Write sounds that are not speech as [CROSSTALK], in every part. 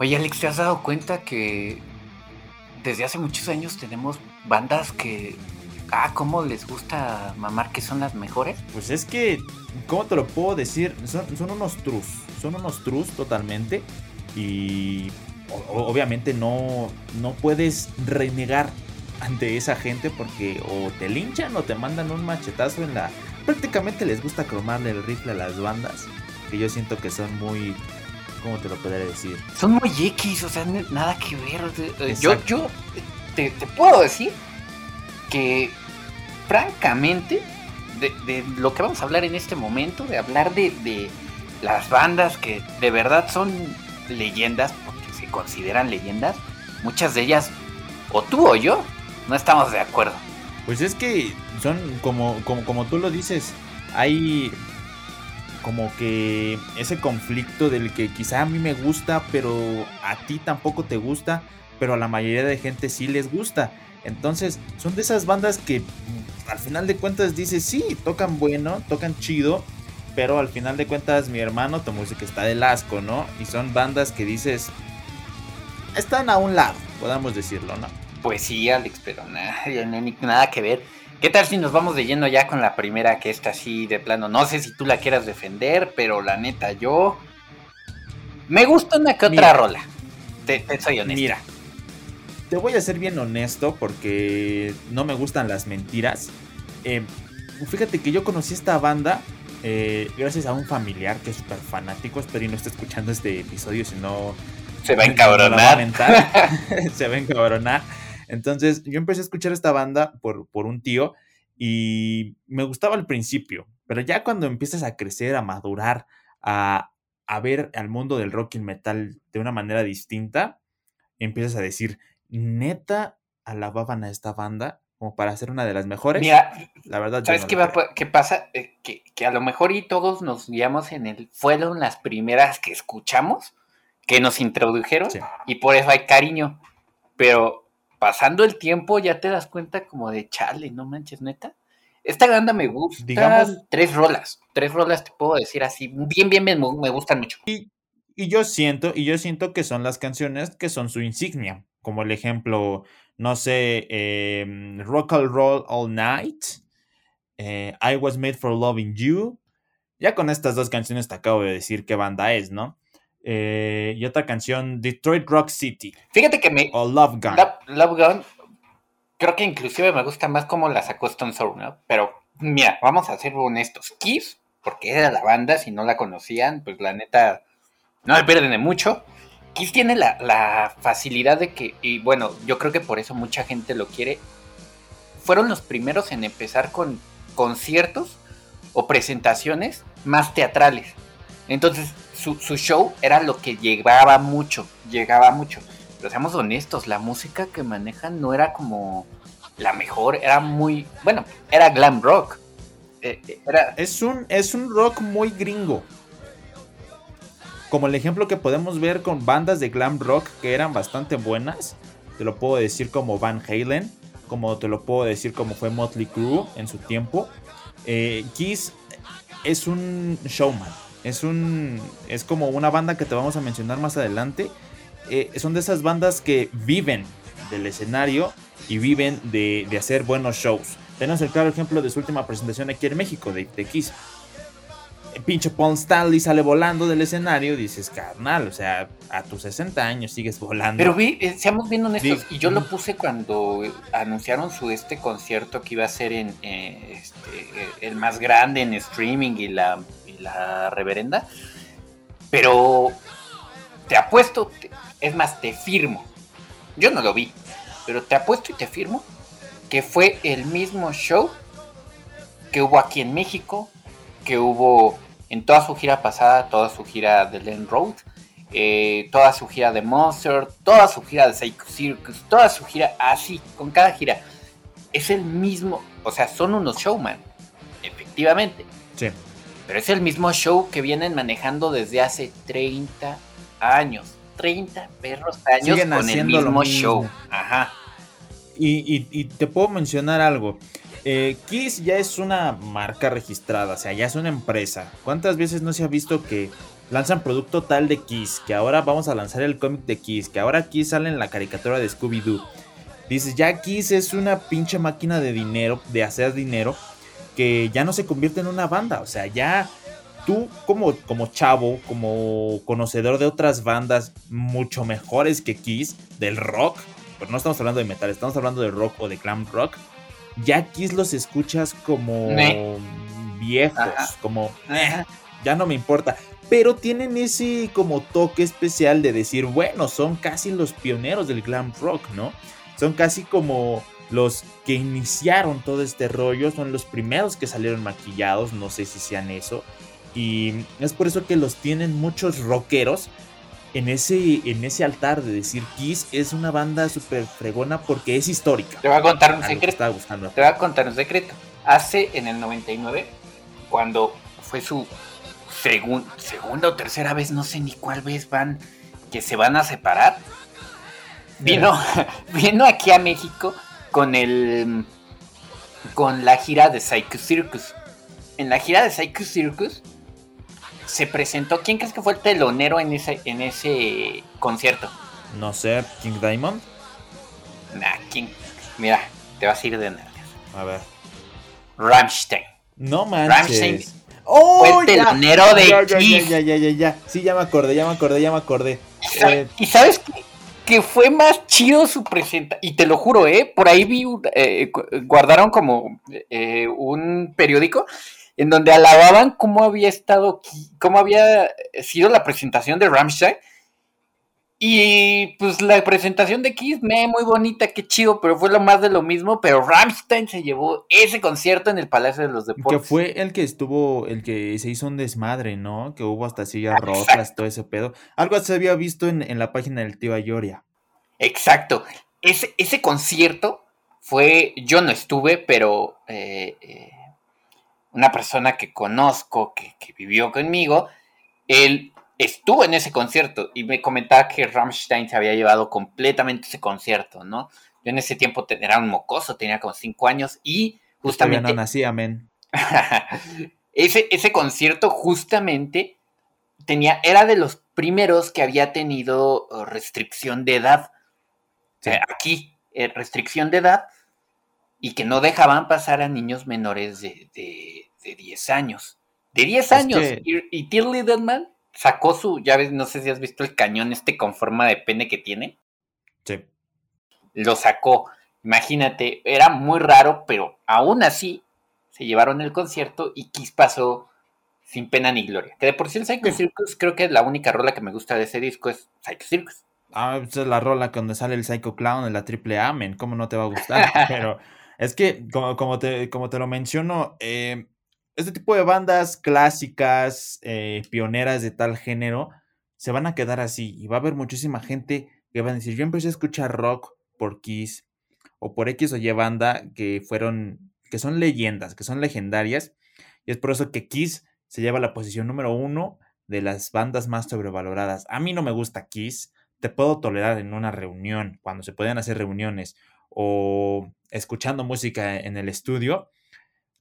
Oye, Alex, ¿te has dado cuenta que desde hace muchos años tenemos bandas que. Ah, ¿cómo les gusta mamar que son las mejores? Pues es que, ¿cómo te lo puedo decir? Son, unos trus. Son unos trus totalmente. Y obviamente no, no puedes renegar ante esa gente porque o te linchan o te mandan un machetazo en la... Prácticamente les gusta cromarle el rifle a las bandas. Que yo siento que son muy ¿Cómo te lo podría decir? Son muy X, o sea, nada que ver. Eh, yo, yo te, puedo decir que, francamente, de, lo que vamos a hablar en este momento, de hablar de, de las bandas que de verdad son leyendas, porque se consideran leyendas, muchas de ellas, o tú o yo, no estamos de acuerdo. Pues es que son como, como, como tú lo dices, hay como que ese conflicto del que quizá a mí me gusta, pero a ti tampoco te gusta, pero a la mayoría de gente sí les gusta. Entonces, son de esas bandas que mm, al final de cuentas dices, sí, tocan bueno, tocan chido, pero al final de cuentas mi hermano tu música está del asco, ¿no? Y son bandas que dices, están a un lado, podamos decirlo, ¿no? Pues sí, Alex, pero nada, [LAUGHS] nada que ver. ¿Qué tal si nos vamos de lleno ya con la primera que está así de plano? No sé si tú la quieras defender, pero la neta yo... Me gusta una que otra rola. Te, soy honesto. Mira, te voy a ser bien honesto porque no me gustan las mentiras. Eh, fíjate que yo conocí esta banda eh, gracias a un familiar que es súper fanático. Espero y no esté escuchando este episodio, si no... Se va a encabronar. [LAUGHS] [LAUGHS] se va a encabronar. Entonces yo empecé a escuchar esta banda por, por un tío y me gustaba al principio, pero ya cuando empiezas a crecer, a madurar, a, a ver al mundo del rock y metal de una manera distinta, empiezas a decir, neta, alababan a esta banda como para ser una de las mejores. Mira, la verdad. ¿Sabes qué, qué, pasa? Eh, que, que, a lo mejor y todos nos guiamos en el... Fueron las primeras que escuchamos, que nos introdujeron, y por eso hay cariño. Pero pasando el tiempo ya te das cuenta como de chale, no manches, neta. Esta banda me gusta. Digamos, tres rolas. Tres rolas te puedo decir así. Bien, bien, bien, me gustan mucho. Y, yo siento, y yo siento que son las canciones que son su insignia. Como el ejemplo, no sé, em, Rock and Roll All Night. Eh, I Was Made for Loving You. Ya con estas dos canciones te acabo de decir qué banda es, ¿no? Eh, y otra canción, Detroit Rock City. Fíjate que me. O Love Gun. Love, Gun, creo que inclusive me gusta más como la sacó Stone Sour, ¿no? Pero mira, vamos a ser honestos. Kiss, porque era la banda, si no la conocían, pues la neta, no me pierden de mucho. Kiss tiene la, la facilidad de que, y bueno, yo creo que por eso mucha gente lo quiere. Fueron los primeros en empezar con conciertos o presentaciones más teatrales. Entonces, su, show era lo que llegaba mucho, llegaba mucho. Pero seamos honestos, la música que manejan no era como la mejor, era muy, bueno, era glam rock. Eh, eh, era... Es, un, es un rock muy gringo. Como el ejemplo que podemos ver con bandas de glam rock que eran bastante buenas. Te lo puedo decir como Van Halen, como te lo puedo decir como fue Motley Crue en su tiempo. Eh, Kiss es un showman es un. Es como una banda que te vamos a mencionar más adelante. Eh, son de esas bandas que viven del escenario y viven de, hacer buenos shows. Tenemos el claro ejemplo de su última presentación aquí en México, de, de Kiss. El pinche Paul Stanley sale volando del escenario, dices, carnal, o sea, a tus 60 años sigues volando. Pero vi, eh, seamos bien honestos, y yo lo puse cuando anunciaron su este concierto que iba a ser en eh, este, el más grande en streaming y la la reverenda. Pero te apuesto, es más, te firmo. Yo no lo vi, pero te apuesto y te firmo que fue el mismo show que hubo aquí en México, que hubo en toda su gira pasada, toda su gira de Land Road, eh, toda su gira de Monster, toda su gira de Psycho Circus, toda su gira así, con cada gira. Es el mismo, o sea, son unos showman, efectivamente. Sí. Pero es el mismo show que vienen manejando desde hace 30 años. 30 perros años con el mismo, show. Ajá. Y, te puedo mencionar algo. eh, Kiss ya es una marca registrada, o sea, ya es una empresa. ¿Cuántas veces no se ha visto que lanzan producto tal de Kiss, que ahora vamos a lanzar el cómic de Kiss, que ahora Kiss sale en la caricatura de Scooby-Doo? Dices, ya Kiss es una pinche máquina de dinero, de hacer dinero, que ya no se convierte en una banda, o sea, ya tú como, como chavo, como conocedor de otras bandas mucho mejores que Kiss, del rock, pero no estamos hablando de metal, estamos hablando de rock o de glam rock, ya Kiss los escuchas como viejos, como ya no me importa. Pero tienen ese como toque especial de decir, bueno, son casi los pioneros del glam rock, ¿no? Son casi como los que iniciaron todo este rollo, son los primeros que salieron maquillados, no sé si sean eso. Y es por eso que los tienen muchos rockeros en ese, en ese altar de decir Kiss es una banda súper fregona porque es histórica. Te voy a contar un secreto. Te voy a contar un secreto. Hace en el 99, cuando fue su segunda o tercera vez, no sé ni cuál vez van, que se van a separar, vino, [LAUGHS] vino aquí a México con el con la gira de Psycho Circus. En la gira de Psycho Circus se presentó. ¿Quién crees que fue el telonero en ese, en ese concierto? No sé, King Diamond. Nah, King. Mira, te vas a ir de nervios. A ver. Rammstein. No manches. Rammstein ¡Oh, fue el telonero de ya, ya, ya, ya, ya, ya, Sí, ya me acordé, ya me acordé, ya me acordé. ¿Y sabes qué? Que fue más chido su presentación. Y te lo juro, ¿eh? Por ahí vi, eh, guardaron como eh, un periódico en donde alababan cómo había estado, cómo había sido la presentación de Rammstein. Y pues la presentación de Kiss, me muy bonita, qué chido, pero fue lo más de lo mismo. Pero Rammstein se llevó ese concierto en el Palacio de los Deportes. Que fue el que estuvo, el que se hizo un desmadre, ¿no? Que hubo hasta sillas rotas, todo ese pedo. Algo se había visto en, la página del tío Ayoria. Exacto. Ese, ese concierto fue, yo no estuve, pero eh, eh, una persona que conozco, que, vivió conmigo, él estuvo en ese concierto y me comentaba que Rammstein se había llevado completamente ese concierto, ¿no? Yo en ese tiempo era un mocoso, tenía como cinco años y justamente... no nací, amén. [LAUGHS] ese, ese concierto justamente tenía, era de los primeros que había tenido restricción de edad. aquí, eh, restricción de edad y que no dejaban pasar a niños menores de, de, 10 años. De 10 años. Y, y Till Deadman sacó su, ya ves, no sé si has visto el cañón este con forma de pene que tiene. Sí. Lo sacó. Imagínate, era muy raro, pero aún así se llevaron el concierto y Kiss pasó sin pena ni gloria. Que de por sí el Psycho Circus creo que la única rola que me gusta de ese disco es Psycho Circus. Ah, esa es la rola donde sale el Psycho Clown en la triple Amen, ¿cómo no te va a gustar? [LAUGHS] Pero es que, como, como, te, como te lo menciono, eh, este tipo de bandas clásicas, eh, pioneras de tal género, se van a quedar así. Y va a haber muchísima gente que va a decir, yo empecé a escuchar rock por Kiss o por X o Y banda que fueron, que son leyendas, que son legendarias. Y es por eso que Kiss se lleva la posición número uno de las bandas más sobrevaloradas. A mí no me gusta Kiss. Te puedo tolerar en una reunión, cuando se pueden hacer reuniones o escuchando música en el estudio,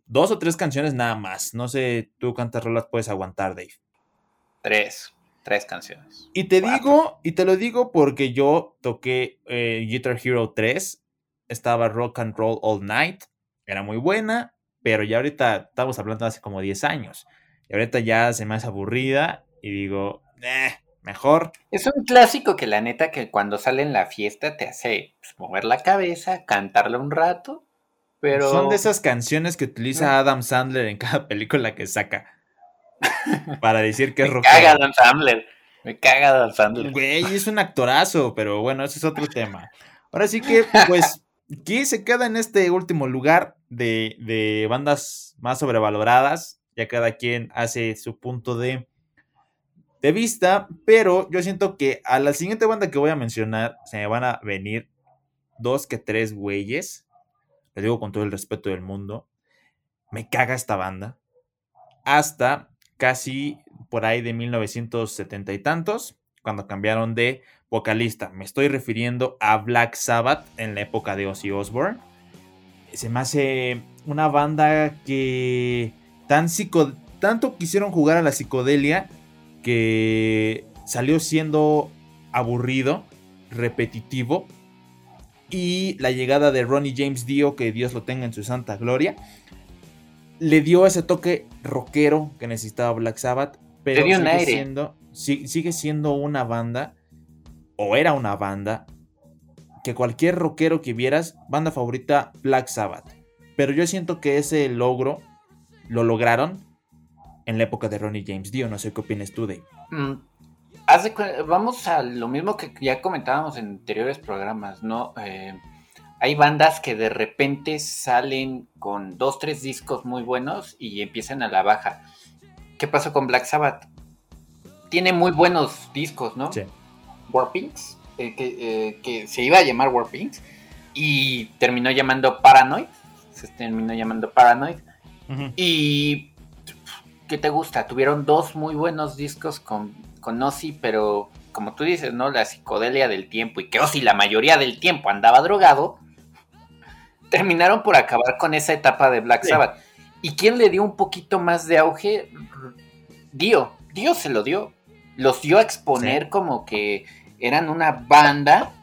dos o tres canciones nada más. No sé tú cuántas rolas puedes aguantar, Dave. Tres, tres canciones. Y te digo, y te lo digo porque yo toqué eh, Guitar Hero 3, estaba Rock and Roll All Night, era muy buena, pero ya ahorita estamos hablando de hace como 10 años. Y ahorita ya se me hace aburrida y digo, eh, mejor. Es un clásico que la neta que cuando sale en la fiesta te hace pues, mover la cabeza, cantarle un rato, pero... Son de esas canciones que utiliza Adam Sandler en cada [LAUGHS] película que saca. [LAUGHS] para decir que es rock. Me caga Adam Sandler. Me caga Adam Sandler. Güey, es un actorazo, pero bueno, ese es otro [LAUGHS] tema. Ahora sí que, pues, ¿quién se queda en este último lugar de, de bandas más sobrevaloradas? Ya cada quien hace su punto de de vista, pero yo siento que a la siguiente banda que voy a mencionar se me van a venir dos que tres güeyes. Digo con todo el respeto del mundo. Me caga esta banda. Hasta casi por ahí de 1970 y tantos, cuando cambiaron de vocalista. Me estoy refiriendo a Black Sabbath en la época de Ozzy Osbourne. se me hace una banda que tan tanto quisieron jugar a la psicodelia que salió siendo aburrido, repetitivo. Y la llegada de Ronnie James Dio, que Dios lo tenga en su santa gloria, le dio ese toque rockero que necesitaba Black Sabbath. Pero sigue siendo, sigue siendo una banda, o era una banda, que cualquier rockero que vieras, banda favorita, Black Sabbath. Pero yo siento que ese logro lo lograron en la época de Ronnie James Dio. No sé qué opinas tú, de mm, vamos a lo mismo que ya comentábamos en anteriores programas, ¿no? Eh, hay bandas que de repente salen con dos, tres discos muy buenos y empiezan a la baja. ¿Qué pasó con Black Sabbath? Tiene muy buenos discos, ¿no? Sí. Warpings eh, eh, que, se iba a llamar Warpings y terminó llamando Paranoid. Se terminó llamando Paranoid. Y ¿qué te gusta? Tuvieron dos muy buenos discos con, con Ozzy, pero como tú dices, ¿no? La psicodelia del tiempo y que Ozzy la mayoría del tiempo andaba drogado. Terminaron por acabar con esa etapa de Black Sabbath. ¿Y quién le dio un poquito más de auge? Dio. Dio se lo dio. Los dio a exponer como que eran una banda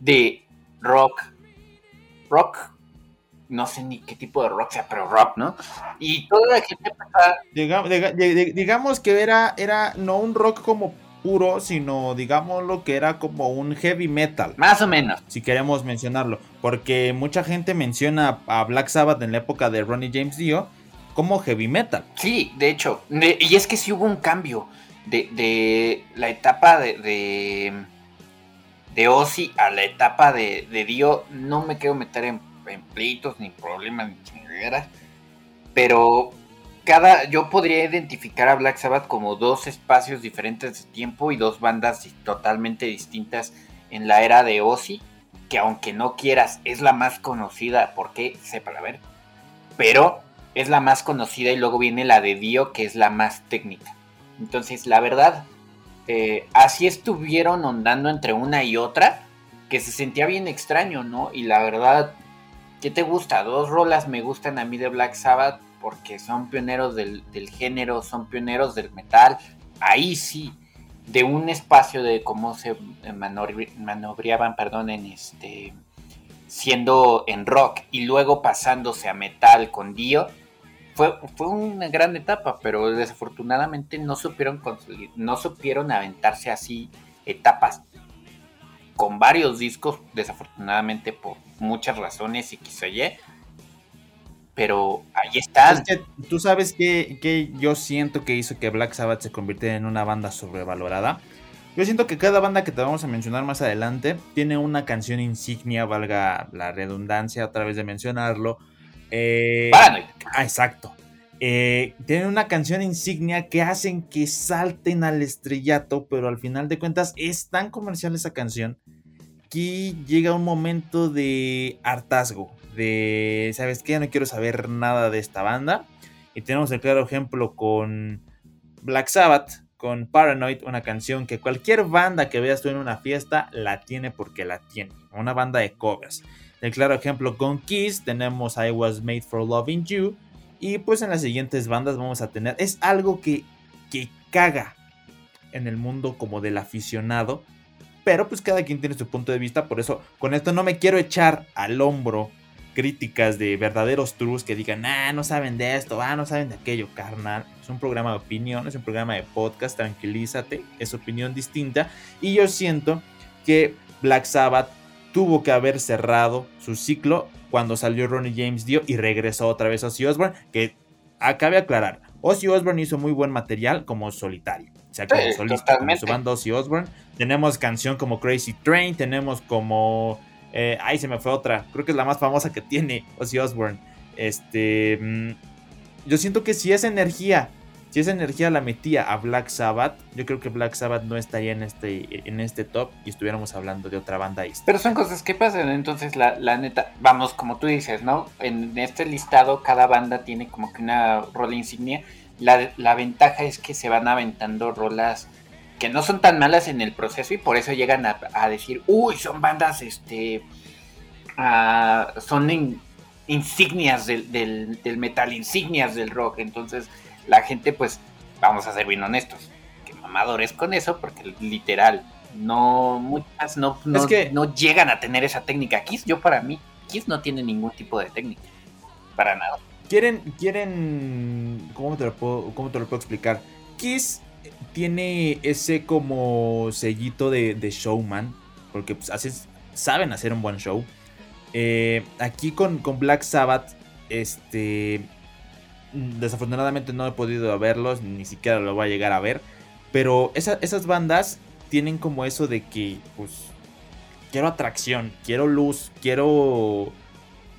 de rock, rock, no sé ni qué tipo de rock sea, pero rock, ¿no? Y toda la gente digamos, digamos que era, era no un rock como puro, sino digamos lo que era como un heavy metal. Más o menos. Si queremos mencionarlo. Porque mucha gente menciona a Black Sabbath en la época de Ronnie James Dio como heavy metal. Sí, de hecho. y es que sí hubo un cambio de, de la etapa de de Ozzy a la etapa de, Dio, no me quiero meter en, pleitos, ni problemas, ni chingaderas, pero cada, yo podría identificar a Black Sabbath como dos espacios diferentes de tiempo y dos bandas totalmente distintas en la era de Ozzy, que aunque no quieras, es la más conocida, porque sepa la ver, pero es la más conocida y luego viene la de Dio, que es la más técnica. Entonces, la verdad, eh, así estuvieron ondando entre una y otra, que se sentía bien extraño, ¿no? Y la verdad, ¿qué te gusta? Dos rolas me gustan a mí de Black Sabbath porque son pioneros del, género, son pioneros del metal. Ahí sí, de un espacio de cómo se manobriaban, perdón, en este siendo en rock y luego pasándose a metal con Dio fue, fue una gran etapa, pero desafortunadamente no supieron no supieron aventarse así etapas con varios discos, desafortunadamente por muchas razones y quizá Y. Pero ahí están. tú sabes que, que yo siento que hizo que Black Sabbath se convirtiera en una banda sobrevalorada. Yo siento que cada banda que te vamos a mencionar más adelante tiene una canción insignia, valga la redundancia a través de mencionarlo, eh, ah, exacto. Eh, tienen una canción insignia que hacen que salten al estrellato, pero al final de cuentas es tan comercial esa canción que llega un momento de hartazgo, de, ¿sabes qué? No quiero saber nada de esta banda. Y tenemos el claro ejemplo con Black Sabbath, con Paranoid, una canción que cualquier banda que veas tú en una fiesta la tiene porque la tiene, una banda de covers. El claro ejemplo con Kiss tenemos I Was Made for Loving You. Y pues en las siguientes bandas vamos a tener. Es algo que, que caga en el mundo como del aficionado. Pero pues cada quien tiene su punto de vista. Por eso con esto no me quiero echar al hombro críticas de verdaderos trus que digan, ah, no saben de esto, ah, no saben de aquello, carnal. Es un programa de opinión, es un programa de podcast, tranquilízate, es opinión distinta. Y yo siento que Black Sabbath tuvo que haber cerrado su ciclo cuando salió Ronnie James Dio y regresó otra vez a Ozzy Osbourne, que acabe aclarar, Ozzy Osbourne hizo muy buen material como solitario. O sea, como solista, como su banda Ozzy Osbourne. Tenemos canción como Crazy Train, tenemos como... Eh, ay, se me fue otra. Creo que es la más famosa que tiene Ozzy Osbourne. Este... Mm, yo siento que si esa energía si esa energía la metía a Black Sabbath, yo creo que Black Sabbath no estaría en este, en este top y estuviéramos hablando de otra banda. Pero son cosas que pasan, entonces la, neta, vamos, como tú dices, ¿no? En este listado cada banda tiene como que una rola insignia. La, ventaja es que se van aventando rolas que no son tan malas en el proceso y por eso llegan a, decir, uy, son bandas, este, ah, son insignias del, del, metal, insignias del rock. Entonces, la gente, pues, vamos a ser bien honestos, que mamadores con eso, porque literal, no, muchas no, no, que... no llegan a tener esa técnica. Kiss, yo para mí, Kiss no tiene ningún tipo de técnica, para nada. Quieren, quieren, ¿cómo te lo puedo, cómo te lo puedo explicar? Kiss tiene ese como sellito de, showman, porque pues, saben hacer un buen show. Eh, aquí con, con, Black Sabbath, este, desafortunadamente no he podido verlos, ni siquiera lo voy a llegar a ver, pero esas bandas tienen como eso de que, pues, quiero atracción, quiero luz, quiero,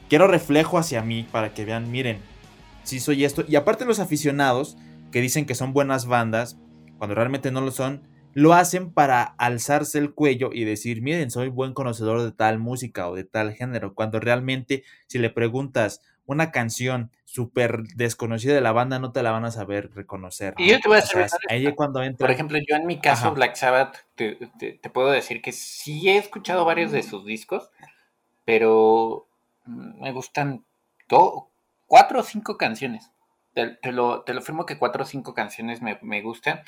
quiero reflejo hacia mí para que vean, miren, si soy esto. Y aparte los aficionados que dicen que son buenas bandas, cuando realmente no lo son, lo hacen para alzarse el cuello y decir, miren, soy buen conocedor de tal música o de tal género, cuando realmente si le preguntas una canción súper desconocida de la banda, no te la van a saber reconocer. Y yo te voy a ahí cuando entra... por ejemplo, yo en mi caso, Black Sabbath, te, puedo decir que sí he escuchado varios de sus discos, pero me gustan cuatro o cinco canciones. Te, lo, te lo firmo que cuatro o cinco canciones me, me, gustan.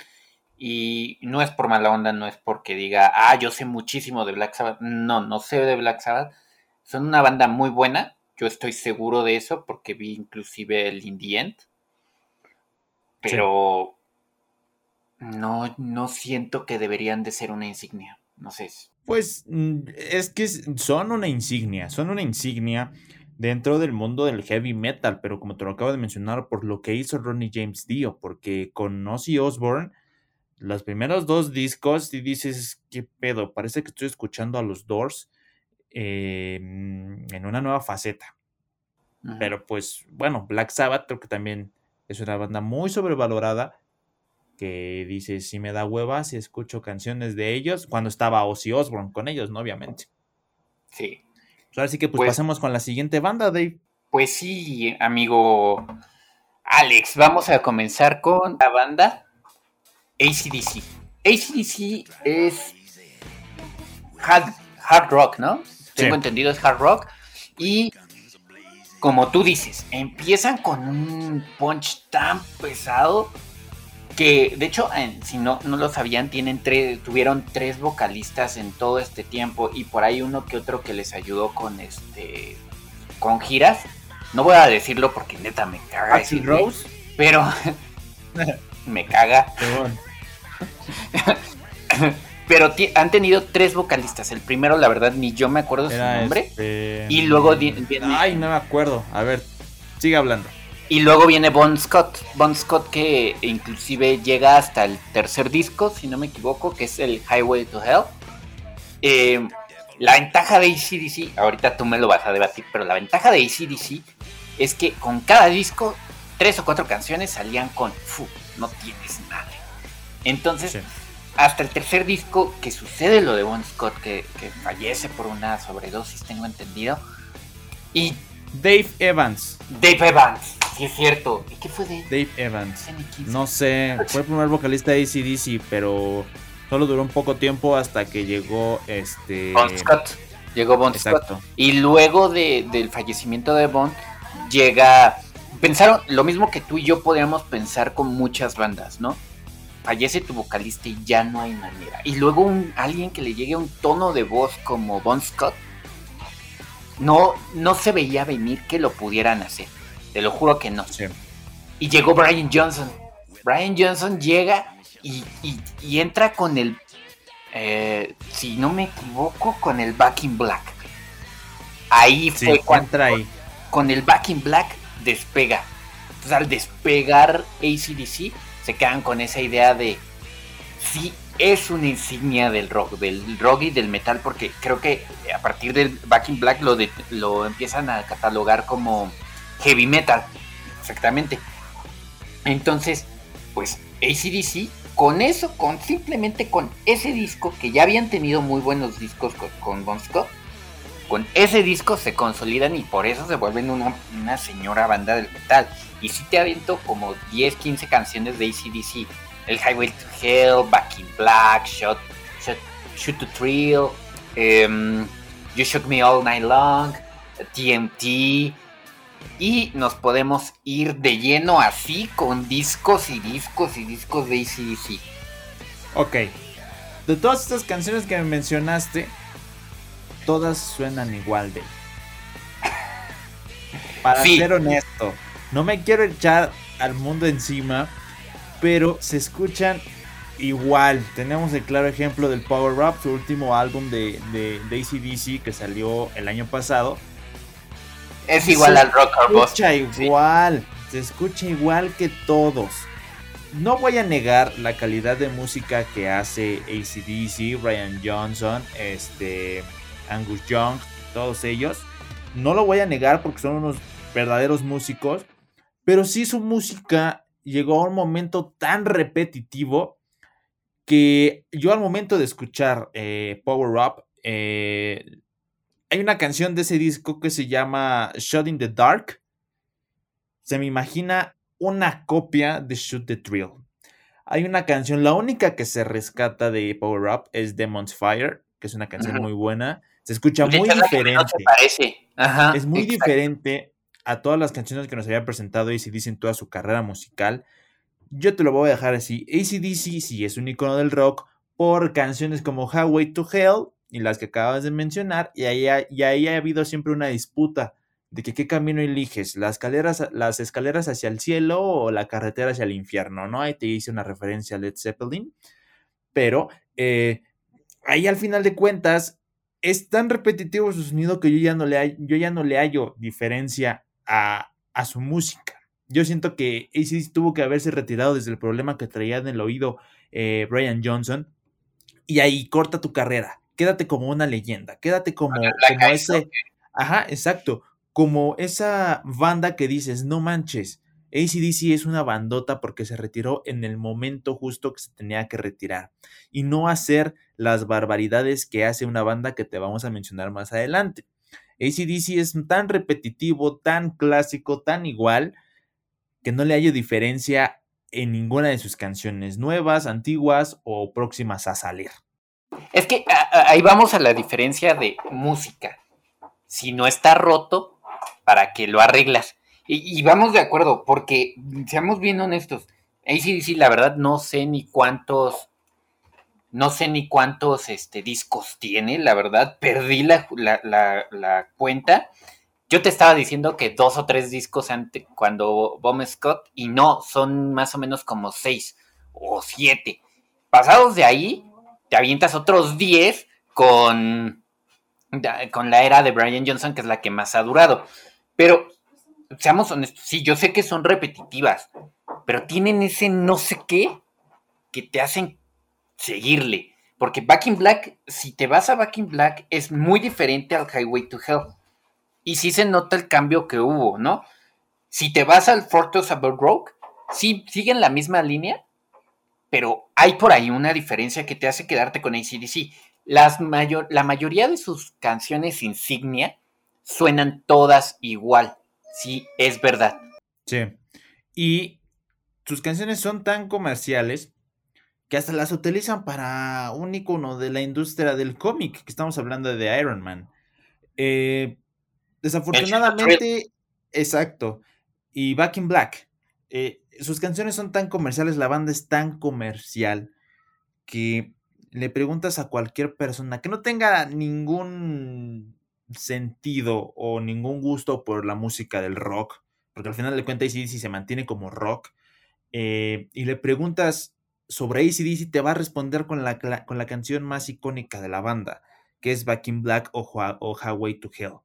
Y no es por mala onda, no es porque diga, ah, yo sé muchísimo de Black Sabbath. No, no sé de Black Sabbath. Son una banda muy buena. Yo estoy seguro de eso porque vi inclusive el Indie Pero no, no siento que deberían de ser una insignia. No sé. Pues mm, es que son una insignia. Son una insignia dentro del mundo del heavy metal, pero como te lo acabo de mencionar, por lo que hizo Ronnie James Dio, porque con Ozzy Osbourne, los primeros dos discos, y dices, ¿qué pedo? Parece que estoy escuchando a los Doors em, en una nueva faceta. Pero pues, bueno, Black Sabbath creo que también es una banda muy sobrevalorada, que dice, si me da huevas si escucho canciones de ellos, cuando estaba Ozzy Osbourne con ellos, ¿no? Obviamente. Sí. Ahora sí que pues, pues, pasemos con la siguiente banda, Dave. Pues sí, amigo Alex, vamos a comenzar con la banda ACDC. ACDC es hard, hard rock, ¿no? Tengo entendido es hard rock. Y como tú dices, empiezan con un punch tan pesado que de hecho, si no, no lo sabían, tienen tres, tuvieron tres vocalistas en todo este tiempo y por ahí uno que otro que les ayudó con este con giras. No voy a decirlo porque neta me caga Rose, pero [LAUGHS] me caga. [LAUGHS] pero han tenido tres vocalistas. El primero, la verdad, ni yo me acuerdo su nombre. Este, y luego viene. Ay, no me acuerdo. A ver, sigue hablando. Y luego viene Bon Scott. Bon Scott que inclusive llega hasta el tercer disco, si no me equivoco, que es el Highway to Hell. Eh, la ventaja de ACDC, ahorita tú me lo vas a debatir, pero la ventaja de ACDC es que con cada disco, tres o cuatro canciones salían con, Fu, no tienes nada. Entonces, hasta el tercer disco que sucede lo de Bon Scott, que, que fallece por una sobredosis, tengo entendido. Y Dave Evans. Dave Evans, sí es cierto. ¿Y qué fue de Dave Evans? No sé, fue el primer vocalista de ACDC, pero solo duró un poco tiempo hasta que llegó este. Bon Scott. Llegó Bon Scott. Y luego del fallecimiento de Bon, llega. Pensaron lo mismo que tú y yo podríamos pensar con muchas bandas, ¿no? Fallece tu vocalista y ya no hay manera. Y luego un, alguien que le llegue un tono de voz como Bon Scott no, no se veía venir que lo pudieran hacer. Te lo juro que no. Y llegó Brian Johnson. Brian Johnson llega y, entra con el, eh, si no me equivoco, con el Back in Black. Ahí fue cuando ahí. con el Back in Black despega. Entonces al despegar ACDC se quedan con esa idea de sí es una insignia del rock, del rock y del metal, porque creo que a partir del Back in Black lo, lo empiezan a catalogar como heavy metal, exactamente. Entonces, pues ACDC, con eso, con simplemente con ese disco, que ya habían tenido muy buenos discos con, Bon Scott, con ese disco se consolidan y por eso se vuelven una señora banda del metal. Y si te aviento como 10, 15 canciones de ACDC el Highway to Hell, Back in Black, Shot, Shoot to Thrill, em, You Shook Me All Night Long, TMT, y nos podemos ir de lleno así con discos y discos y discos de ACDC. Ok. De todas estas canciones que me mencionaste, todas suenan igual de. [LAUGHS] Para ser honesto, no me quiero echar al mundo encima, pero se escuchan igual. Tenemos el claro ejemplo del Power Up, su último álbum de, de, de ACDC que salió el año pasado es igual al rock Se escucha igual, se escucha igual que todos. No voy a negar la calidad de música que hace ACDC, Ryan Johnson, este, Angus Young, todos ellos. No lo voy a negar porque son unos verdaderos músicos, pero sí su música llegó a un momento tan repetitivo que yo al momento de escuchar eh, Power Up, eh, hay una canción de ese disco que se llama Shot in the Dark. Se me imagina una copia de Shoot the Thrill. Hay una canción, la única que se rescata de Power Up es Demon's Fire, que es una canción muy buena. Se escucha muy diferente. es muy diferente a todas las canciones que nos había presentado ACDC en toda su carrera musical. Yo te lo voy a dejar así. ACDC sí es un icono del rock por canciones como Highway to Hell, y las que acabas de mencionar, y ahí, ha, ahí ha habido siempre una disputa de que qué camino eliges, las escaleras, las escaleras hacia el cielo o la carretera hacia el infierno, ¿no? Ahí te hice una referencia a Led Zeppelin, pero eh, ahí al final de cuentas es tan repetitivo su sonido que yo ya no le, yo ya no le hallo diferencia a, a su música. Yo siento que AC tuvo que haberse retirado desde el problema que traía en el oído eh, Brian Johnson y ahí corta tu carrera quédate como una leyenda, quédate como, ese, ajá, exacto, como esa banda que dices, no manches, ACDC es una bandota porque se retiró en el momento justo que se tenía que retirar y no hacer las barbaridades que hace una banda que te vamos a mencionar más adelante. ACDC es tan repetitivo, tan clásico, tan igual, que no le hallo diferencia en ninguna de sus canciones nuevas, antiguas o próximas a salir. Es que ahí vamos a la diferencia de música. Si no está roto, ¿para qué lo arreglas? Y, vamos de acuerdo, porque seamos bien honestos. ACDC, la verdad, no sé ni cuántos. No sé ni cuántos este, discos tiene, la verdad. Perdí la, la, cuenta. Yo te estaba diciendo que dos o tres discos antes, cuando Bomb Scott, y no, son más o menos como seis o siete. Pasados de ahí, te avientas otros 10 con, con la era de Brian Johnson, que es la que más ha durado. Pero, seamos honestos, sí, yo sé que son repetitivas, pero tienen ese no sé qué que te hacen seguirle. Porque Back in Black, si te vas a Back in Black, es muy diferente al Highway to Hell. Y sí se nota el cambio que hubo, ¿no? Si te vas al Fortress of Rogue, sí siguen la misma línea, pero hay por ahí una diferencia que te hace quedarte con ACDC. Las mayor, la mayoría de sus canciones insignia suenan todas igual. Sí, es verdad. Sí. Y sus canciones son tan comerciales que hasta las utilizan para un icono de la industria del cómic, que estamos hablando de Iron Man. Eh, desafortunadamente, exacto. Y Back in Black. Eh, sus canciones son tan comerciales, la banda es tan comercial que le preguntas a cualquier persona que no tenga ningún sentido o ningún gusto por la música del rock, porque al final de cuentas ACDC se mantiene como rock, eh, y le preguntas sobre ACDC, te va a responder con la, con la canción más icónica de la banda, que es Back in Black o, o Highway to Hell.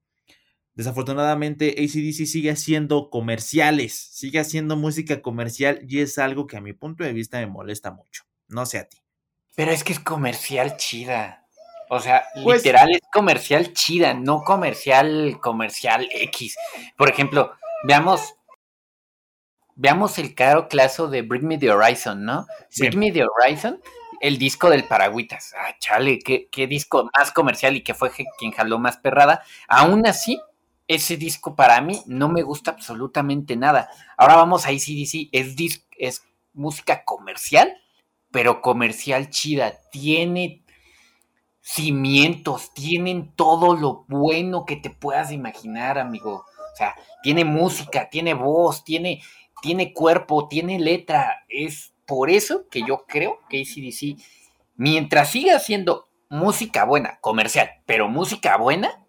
Desafortunadamente, ACDC sigue haciendo comerciales, sigue haciendo música comercial y es algo que a mi punto de vista me molesta mucho. No sé a ti. Pero es que es comercial chida. O sea, pues literal es comercial chida, no comercial comercial X. Por ejemplo, veamos veamos el caro claso de Bring Me the Horizon, ¿no? Bring Me the Horizon, el disco del Paragüitas. Ah, chale, qué, qué disco más comercial y que fue quien jaló más perrada. Aún así, ese disco para mí no me gusta absolutamente nada. Ahora vamos a ACDC, es, es música comercial, pero comercial chida. Tiene cimientos, tienen todo lo bueno que te puedas imaginar, amigo. O sea, tiene música, tiene voz, tiene, tiene cuerpo, tiene letra. Es por eso que yo creo que ACDC, mientras siga siendo música buena, comercial, pero música buena,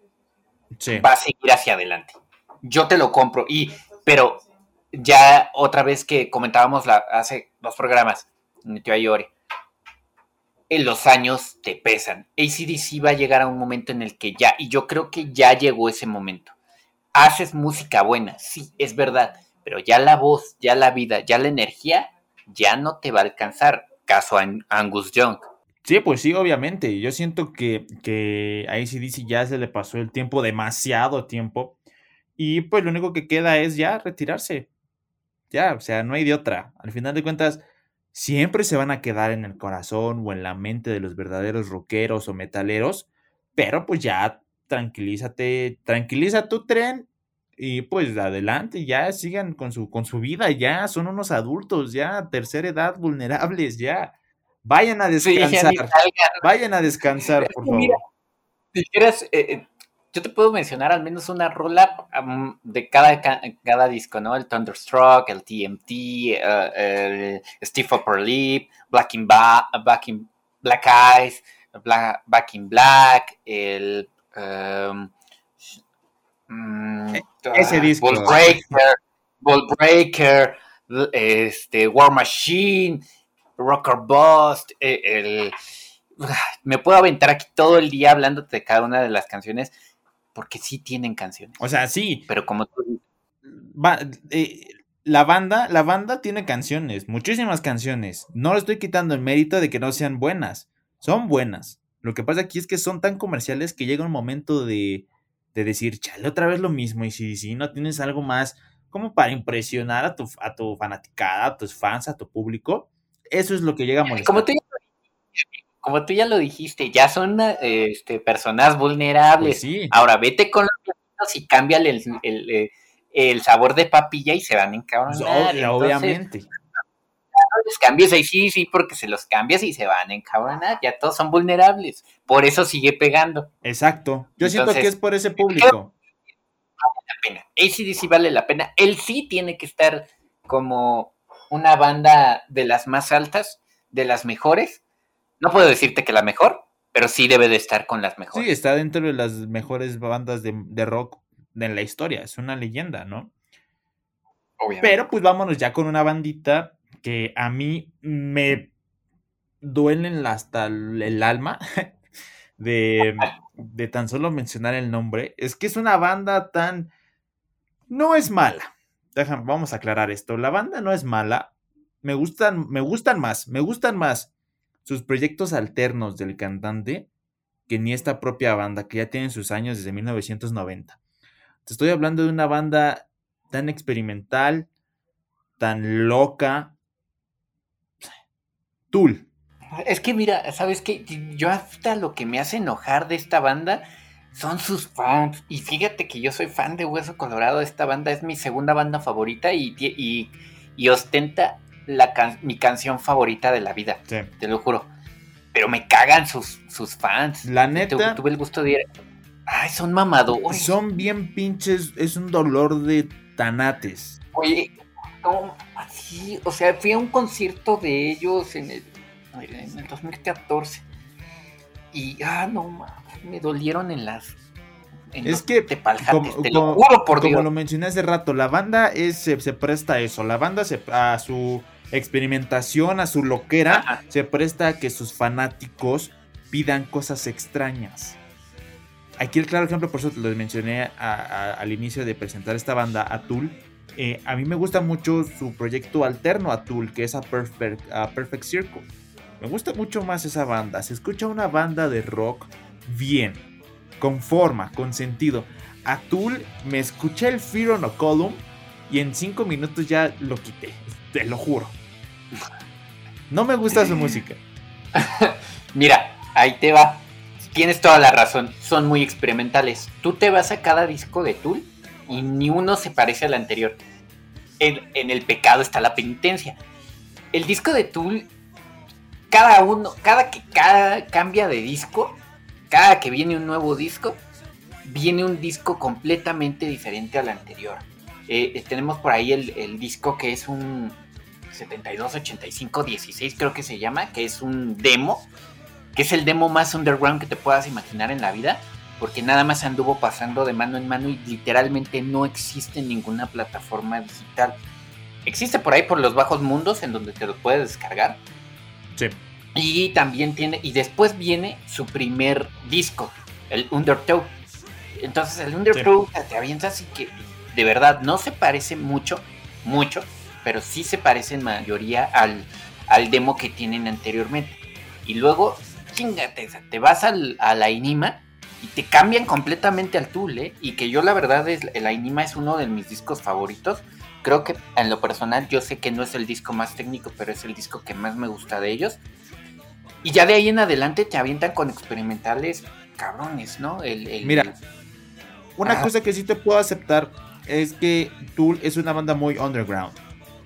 va a seguir hacia adelante. Yo te lo compro. Y, pero ya otra vez que comentábamos la, hace dos programas, Ayore, en los años te pesan. ACDC va a llegar a un momento en el que ya, y yo creo que ya llegó ese momento. Haces música buena, sí, es verdad, pero ya la voz, ya la vida, ya la energía, ya no te va a alcanzar. Caso a Angus Young. Sí, pues sí, obviamente. Yo siento que, que a ACDC ya se le pasó el tiempo, demasiado tiempo. Y pues lo único que queda es ya retirarse. Ya, o sea, no hay de otra. Al final de cuentas, siempre se van a quedar en el corazón o en la mente de los verdaderos rockeros o metaleros. Pero pues ya, tranquilízate, tranquiliza tu tren y pues adelante, ya sigan con su, con su vida, ya son unos adultos, ya tercera edad, vulnerables, ya. Vayan a descansar. vayan a descansar, por favor. si quieres, eh, eh, yo te puedo mencionar al menos una rola de cada, cada disco, ¿no? El Thunderstruck, el TMT, uh, el Steve Upper Lip, Black in, Black, in Black Eyes, Black, Back in Black, el... Um, mm, e, ese disco. Ball Breaker, Ball Breaker, este, War Machine, Rocker Bust, e, el, [SIGHS] me puedo aventar aquí todo el día hablándote de cada una de las canciones porque sí tienen canciones. O sea, sí. Pero como tú... Eh, la banda, la banda tiene canciones, muchísimas canciones. No le estoy quitando el mérito de que no sean buenas. Son buenas. Lo que pasa aquí es que son tan comerciales que llega un momento de, de decir, chale, otra vez lo mismo. Y si, si no tienes algo más como para impresionar a tu, a tu fanaticada, a tus fans, a tu público, eso es lo que llega a [LAUGHS] molestar. Como tú como tú ya lo dijiste, ya son este, personas vulnerables. Pues Ahora vete con los y cámbiale el, el, el, sabor de papilla y se van a encabronar. obviamente. Les cambies ahí sí, sí, porque se los cambias y se van encabronar. Ya todos son vulnerables. Por eso sigue pegando. Exacto. Yo siento que es por ese público. Vale la pena. sí vale la pena. Él sí tiene que estar como una banda de las más altas, de las mejores, no puedo decirte que la mejor, pero sí debe de estar con las mejores. Sí, está dentro de las mejores bandas de, rock en la historia. Es una leyenda, ¿no? Obviamente. Pero pues vámonos ya con una bandita que a mí me duelen hasta el alma [LAUGHS] de, de tan solo mencionar el nombre. Es que es una banda tan... No es mala. Déjame, vamos a aclarar esto. La banda no es mala. Me gustan, me gustan más, me gustan más sus proyectos alternos del cantante que ni esta propia banda, que ya tiene sus años desde 1990. Te estoy hablando de una banda tan experimental, tan loca. Tool. Es que mira, ¿sabes qué? Yo hasta lo que me hace enojar de esta banda son sus fans. Y fíjate que yo soy fan de Hueso Colorado. Esta banda es mi segunda banda favorita y, y, y ostenta mi canción favorita de la vida. Te lo juro. Pero me cagan sus, sus fans. La neta. Tuve el gusto de ir. Ay, son mamadores. Son bien pinches. Es un dolor de tanates. Oye, no, así. O sea, fui a un concierto de ellos en el, en el 2014. Y, ah, no, me dolieron en las es que, como, te lo juro por como lo mencioné hace rato, la banda es, se, presta a eso. La banda se, a su experimentación, a su loquera, se presta a que sus fanáticos pidan cosas extrañas. Aquí el claro ejemplo, por eso te lo mencioné al inicio de presentar esta banda, Atul. Eh, a mí me gusta mucho su proyecto alterno Atul, que es a Perfect, a Perfect Circle. Me gusta mucho más esa banda. Se escucha una banda de rock bien, con forma, con sentido. Atul, me escuché el Fear on a Column y en cinco minutos ya lo quité. Te lo juro. No me gusta su música. [LAUGHS] Mira, ahí te va. Tienes toda la razón. Son muy experimentales. Tú te vas a cada disco de Tool y ni uno se parece al anterior. En, el pecado está la penitencia. El disco de Tool, cada uno, cada que cada cambia de disco, cada que viene un nuevo disco, viene un disco completamente diferente al anterior. Eh, eh, tenemos por ahí el, disco que es un 728516 creo que se llama, que es un demo, que es el demo más underground que te puedas imaginar en la vida, porque nada más anduvo pasando de mano en mano y literalmente no existe ninguna plataforma digital. Existe por ahí por los bajos mundos en donde te lo puedes descargar. Sí. Y también tiene, y después viene su primer disco, el Undertow. Entonces el Undertow te avientas y que de verdad no se parece mucho, mucho, pero sí se parece en mayoría al, al demo que tienen anteriormente. Y luego, chingate, te vas al, a la Inima y te cambian completamente al Tool, ¿eh? Y que yo la verdad es, el Inima es uno de mis discos favoritos. Creo que en lo personal yo sé que no es el disco más técnico, pero es el disco que más me gusta de ellos. Y ya de ahí en adelante te avientan con experimentales cabrones, ¿no? El, Mira, una cosa que sí te puedo aceptar es que Tool es una banda muy underground,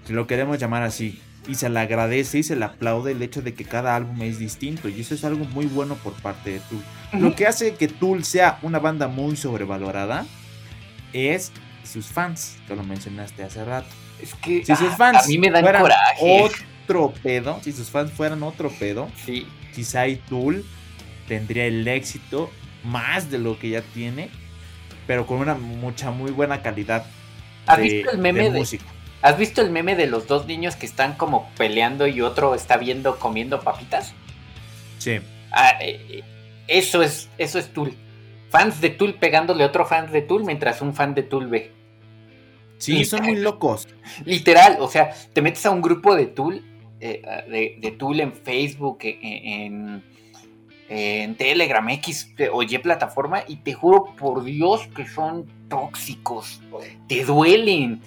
si lo queremos llamar así. Y se le agradece y se le aplaude el hecho de que cada álbum es distinto. Y eso es algo muy bueno por parte de Tool. Lo que hace que Tool sea una banda muy sobrevalorada es sus fans, que lo mencionaste hace rato. Es que si sus fans a mí me dan coraje otro pedo, si sus fans fueran otro pedo, sí. quizá Tool tendría el éxito más de lo que ya tiene, pero con una mucha muy buena calidad. ¿Has visto el meme de, música. ¿Has visto el meme de los dos niños que están como peleando y otro está viendo comiendo papitas? Sí. Ah, eh, eh, eso es eso es Tool. Fans de Tool pegándole a otro fan de Tool mientras un fan de Tool ve. Sí, son muy locos. Literal, o sea, te metes a un grupo de Tool eh, de, de, Tool en Facebook, e, en, en, Telegram, X o Y plataforma, y te juro por Dios que son tóxicos, te duelen.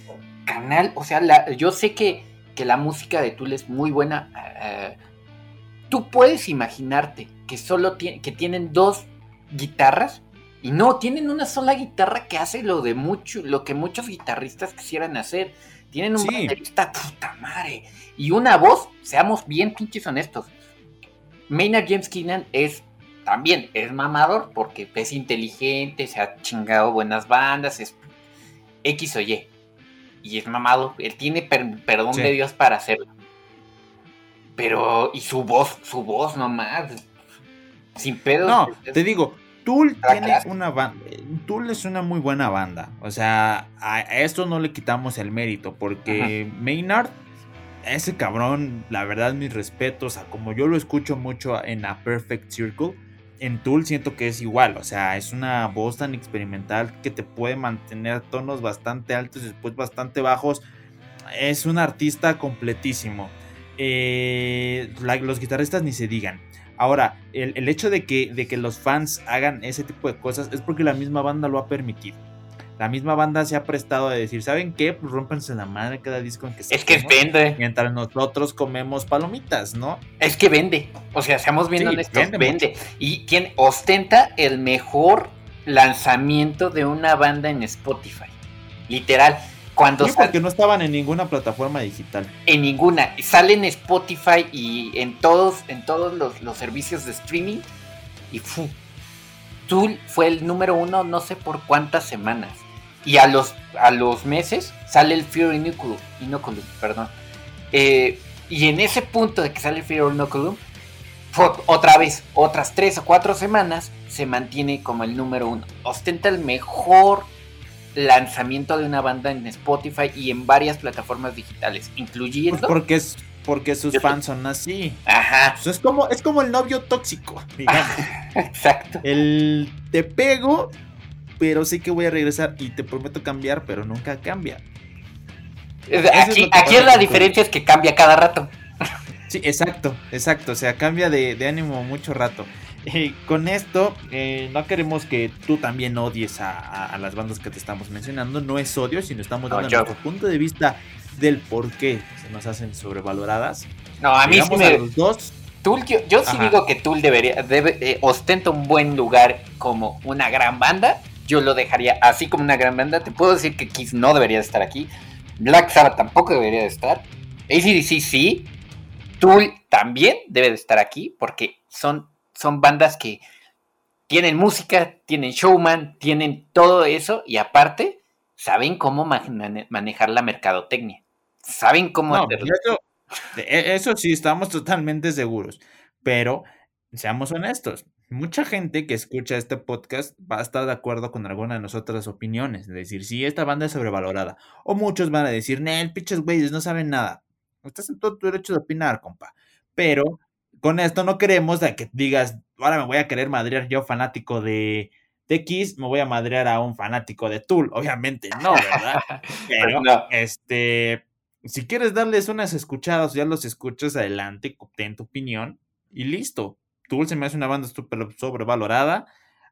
Canal, o sea, yo sé que, que, la música de Tool es muy buena. Eh, tú puedes imaginarte que solo que tienen dos guitarras y no, tienen una sola guitarra que hace lo de mucho, lo que muchos guitarristas quisieran hacer. Tienen un baterista puta madre. Y una voz, seamos bien pinches honestos. Maynard James Keenan es también, es mamador porque es inteligente, se ha chingado buenas bandas, es X o Y. Y es mamado, él tiene perdón de Dios para hacerlo. Pero, y su voz, su voz nomás, sin pedo. No, te digo, Tool tiene una banda. Tool es una muy buena banda. O sea, a esto no le quitamos el mérito. Porque Maynard, ese cabrón, la verdad, mis respetos. A como yo lo escucho mucho en A Perfect Circle. En Tool siento que es igual. O sea, es una voz tan experimental que te puede mantener tonos bastante altos y después bastante bajos. Es un artista completísimo. Eh, los guitarristas ni se digan. Ahora, el, hecho de que, de que los fans hagan ese tipo de cosas es porque la misma banda lo ha permitido. La misma banda se ha prestado a decir, ¿saben qué? Pues rompanse la madre cada disco en que se Es que vende. Mientras nosotros comemos palomitas, ¿no? Es que vende. O sea, seamos bien honestos, vende. Y quien ostenta el mejor lanzamiento de una banda en Spotify. Literal. Cuando sí, porque no estaban en ninguna plataforma digital. En ninguna. Salen en Spotify y en todos, en todos los, servicios de streaming. Y fu, Tool fue el número uno no sé por cuántas semanas. Y a los, a los meses sale el Fear Inoculum. Inoculum perdón. Eh, y en ese punto de que sale el Fear Inoculum, otra vez, otras tres o cuatro semanas, se mantiene como el número uno. Ostenta el mejor lanzamiento de una banda en Spotify y en varias plataformas digitales, incluyendo. Pues porque es porque sus fans son así. Ajá. Pues es como es como el novio tóxico, digamos. [LAUGHS] Exacto. El te pego, pero sé que voy a regresar y te prometo cambiar, pero nunca cambia. Aquí, aquí la diferencia es que cambia cada rato. Sí, exacto, exacto. O sea, cambia de, de ánimo mucho rato. Con esto, eh, no queremos que tú también odies a, las bandas que te estamos mencionando. No es odio, sino estamos dando nuestro punto de vista del por qué se nos hacen sobrevaloradas. No, a mí sí me... dos. yo, sí digo que Tool debería, debe, eh, ostenta un buen lugar como una gran banda. Yo lo dejaría así como una gran banda. Te puedo decir que Kiss no debería estar aquí. Black Sabbath tampoco debería de estar. ACDC sí. Tool también debe de estar aquí porque son son bandas que, tienen música, tienen showman, tienen todo eso y aparte saben cómo manejar la mercadotecnia. Saben cómo hacerlo. E, eso sí, estamos totalmente seguros. Pero seamos honestos, mucha gente que escucha este podcast va a estar de acuerdo con alguna de nuestras opiniones. Es decir, si esta banda es sobrevalorada. O muchos van a decir, Nel, pinches güeyes, no saben nada. Estás en todo tu derecho de opinar, compa. Pero con esto no queremos que digas, ahora me voy a querer madrear yo fanático de, de Kiss, me voy a madrear a un fanático de Tool. Obviamente no, ¿verdad? [LAUGHS] Pero, este, si quieres darles unas escuchadas, ya los escuchas adelante, ten tu opinión y listo. Tool se me hace una banda súper sobrevalorada.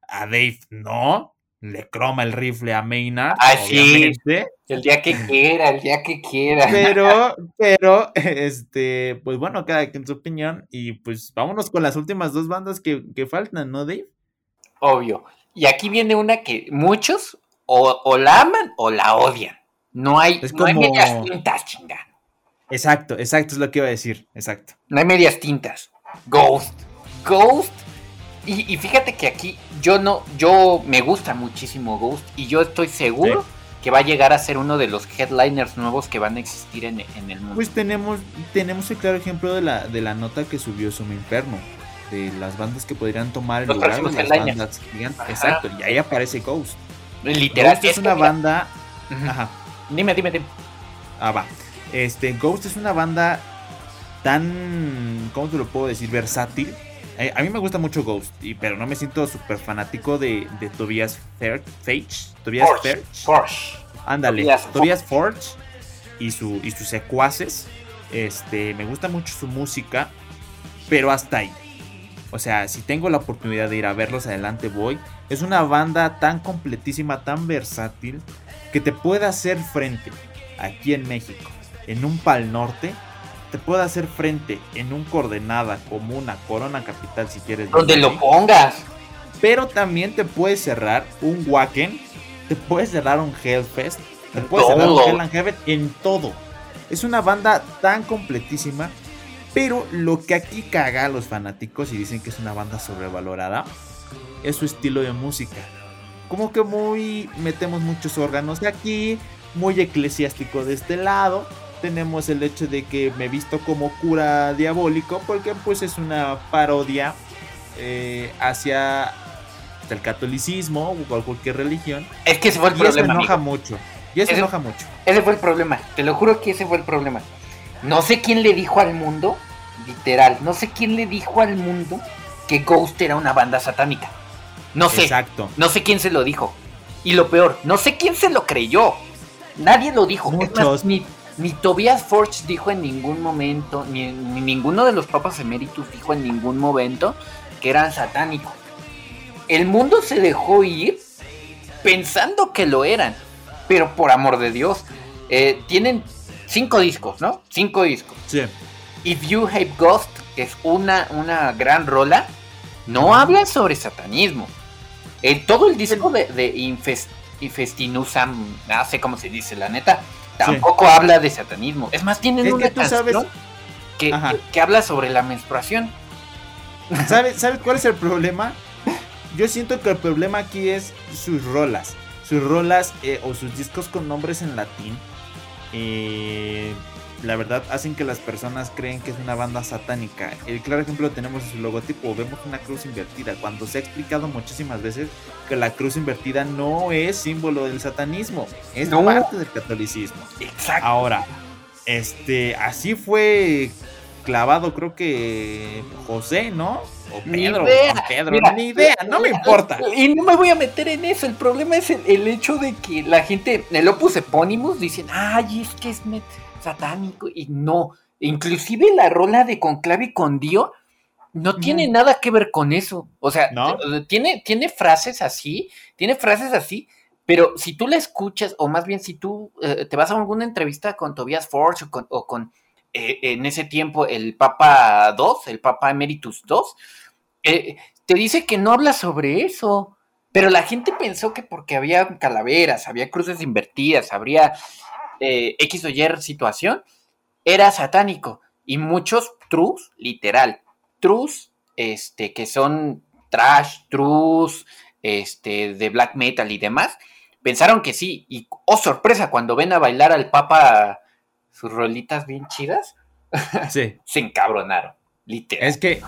A Dave no. Le croma el rifle a Maynard. Ah, sí. El día que quiera, el día que quiera. Pero, pero, este, pues bueno, cada quien su opinión. Y pues vámonos con las últimas dos bandas que, faltan, ¿no, Dave? Obvio. Y aquí viene una que muchos o, la aman o la odian. No hay, no hay medias tintas, chinga. Exacto, exacto, es lo que iba a decir. Exacto. No hay medias tintas. Ghost. Ghost. Y, fíjate que aquí yo no, yo me gusta muchísimo Ghost y yo estoy seguro que va a llegar a ser uno de los headliners nuevos que van a existir en, el mundo. Pues tenemos, tenemos el claro ejemplo de la, de la nota que subió Sumo Inferno, de las bandas que podrían tomar el lugar de las bandas gigantes. Exacto, y ahí aparece Ghost. Literal. Ghost es, una banda. Ajá. Dime, dime, dime. Ah, va. Este, Ghost es una banda tan, ¿cómo te lo puedo decir? Versátil. Eh, a mí me gusta mucho Ghost, pero no me siento súper fanático de, Tobias Fage. Tobias Forge. Ándale, Tobias, Forge y, su, y sus secuaces. Este, me gusta mucho su música, pero hasta ahí. O sea, si tengo la oportunidad de ir a verlos adelante, voy. Es una banda tan completísima, tan versátil, que te puede hacer frente aquí en México, en un Pal Norte, te puede hacer frente en un coordenada como una Corona Capital si quieres. Donde lo pongas. Pero también te puede cerrar un Wacken, te puede cerrar un Hellfest, te puede cerrar un Hell and Heaven en todo. Es una banda tan completísima. Pero lo que aquí caga a los fanáticos y dicen que es una banda sobrevalorada es su estilo de música. Como que muy metemos muchos órganos de aquí, muy eclesiástico de este lado tenemos el hecho de que me he visto como cura diabólico porque pues es una parodia eh, hacia el catolicismo o cualquier religión. Es que ese fue el y problema. Eso enoja mucho. Y eso enoja mucho. Ese fue el problema. Te lo juro que ese fue el problema. No sé quién le dijo al mundo, literal, no sé quién le dijo al mundo que Ghost era una banda satánica. No sé. Exacto. No sé quién se lo dijo. Y lo peor, no sé quién se lo creyó. Nadie lo dijo. Muchos. ni, ni Tobias Forge dijo en ningún momento, ni, ninguno de los papas eméritos dijo en ningún momento que eran satánicos. El mundo se dejó ir pensando que lo eran, pero por amor de Dios, eh, tienen cinco discos, ¿no? Cinco discos. Sí. If You Hate Ghost, que es una, una gran rola, no habla sobre satanismo. En todo el disco de, de Infestinusam, no sé cómo se dice, la neta, tampoco habla de satanismo. Es más, tienen una canción que, que, habla sobre la menstruación. ¿Sabes, ¿Sabes cuál es el problema? Yo siento que el problema aquí es sus rolas. Sus rolas eh, o sus discos con nombres en latín. Eh, la verdad hacen que las personas creen que es una banda satánica. El claro ejemplo lo tenemos en su logotipo, vemos una cruz invertida, cuando se ha explicado muchísimas veces que la cruz invertida no es símbolo del satanismo, es parte del catolicismo. Exacto. Ahora, este, así fue clavado creo que José, ¿no? O Pedro, Pedro, ni idea, no me importa. Y no me voy a meter en eso, el problema es el, hecho de que la gente, el Opus Epónimos dicen, ay, es que es satánico y no. Inclusive la rola de Conclave con Dio no tiene nada que ver con eso. O sea, tiene, tiene frases así, tiene frases así, pero si tú la escuchas, o más bien si tú eh, te vas a alguna entrevista con Tobias Forge o con, eh, en ese tiempo el Papa II, el Papa Emeritus II, eh, te dice que no habla sobre eso. Pero la gente pensó que porque había calaveras, había cruces invertidas, habría eh, X o Y situación, era satánico. Y muchos trus, literal, trus, este, que son trash, truth, este, de black metal y demás, pensaron que sí. Y, oh sorpresa, cuando ven a bailar al Papa sus rolitas bien chidas, sí. [LAUGHS] se encabronaron, literal. Es que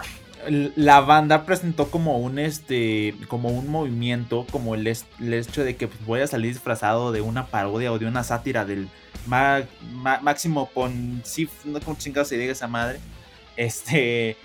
la banda presentó como un este como un movimiento como el, el hecho de que pues, voy a salir disfrazado de una parodia o de una sátira del máximo poncif no como chingados se diga esa madre este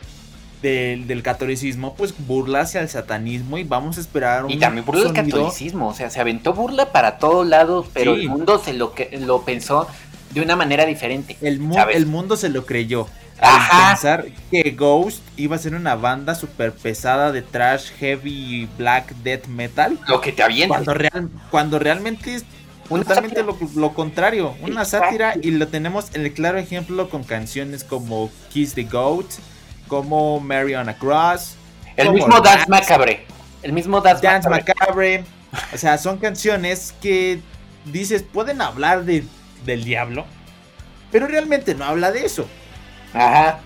del, catolicismo pues burla hacia el satanismo y vamos a esperar un y también burla del catolicismo o sea se aventó burla para todos lados pero el mundo se lo que lo pensó de una manera diferente el, el mundo se lo creyó al pensar que Ghost iba a ser una banda súper pesada de trash, heavy, black, death metal. Lo que te avienta. Cuando, real, cuando realmente es totalmente lo, contrario, una sátira y lo tenemos en el claro ejemplo con canciones como Kiss the Goat, como Mary on a Cross. El mismo Dance Macabre. El mismo Dance, Macabre. O sea, son canciones que dices, pueden hablar de, del diablo, pero realmente no habla de eso. Ajá.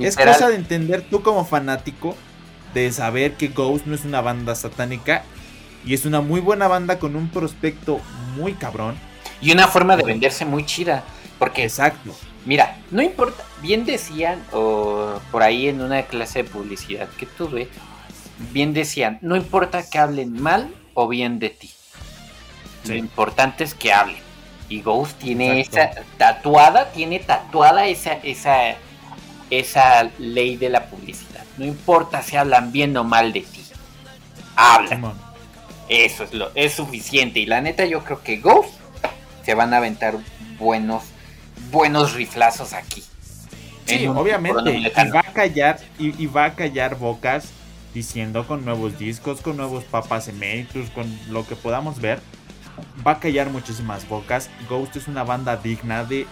Es cosa de entender tú como fanático de saber que Ghost no es una banda satánica y es una muy buena banda con un prospecto muy cabrón. Y una forma de venderse muy chida. Porque, exacto. Mira, no importa, bien decían, o por ahí en una clase de publicidad que tuve, bien decían, no importa que hablen mal o bien de ti. Lo importante es que hablen. Y Ghost tiene esa tatuada, tiene tatuada esa, esa, esa ley de la publicidad. No importa si hablan bien o mal de ti. Hablan. Eso es lo, es suficiente. Y la neta, yo creo que Ghost se van a aventar buenos, buenos riflazos aquí. Sí, obviamente. Y va a callar, y, va a callar bocas diciendo con nuevos discos, con nuevos papas eméritos, con lo que podamos ver va a callar muchísimas bocas. Ghost es una banda digna de,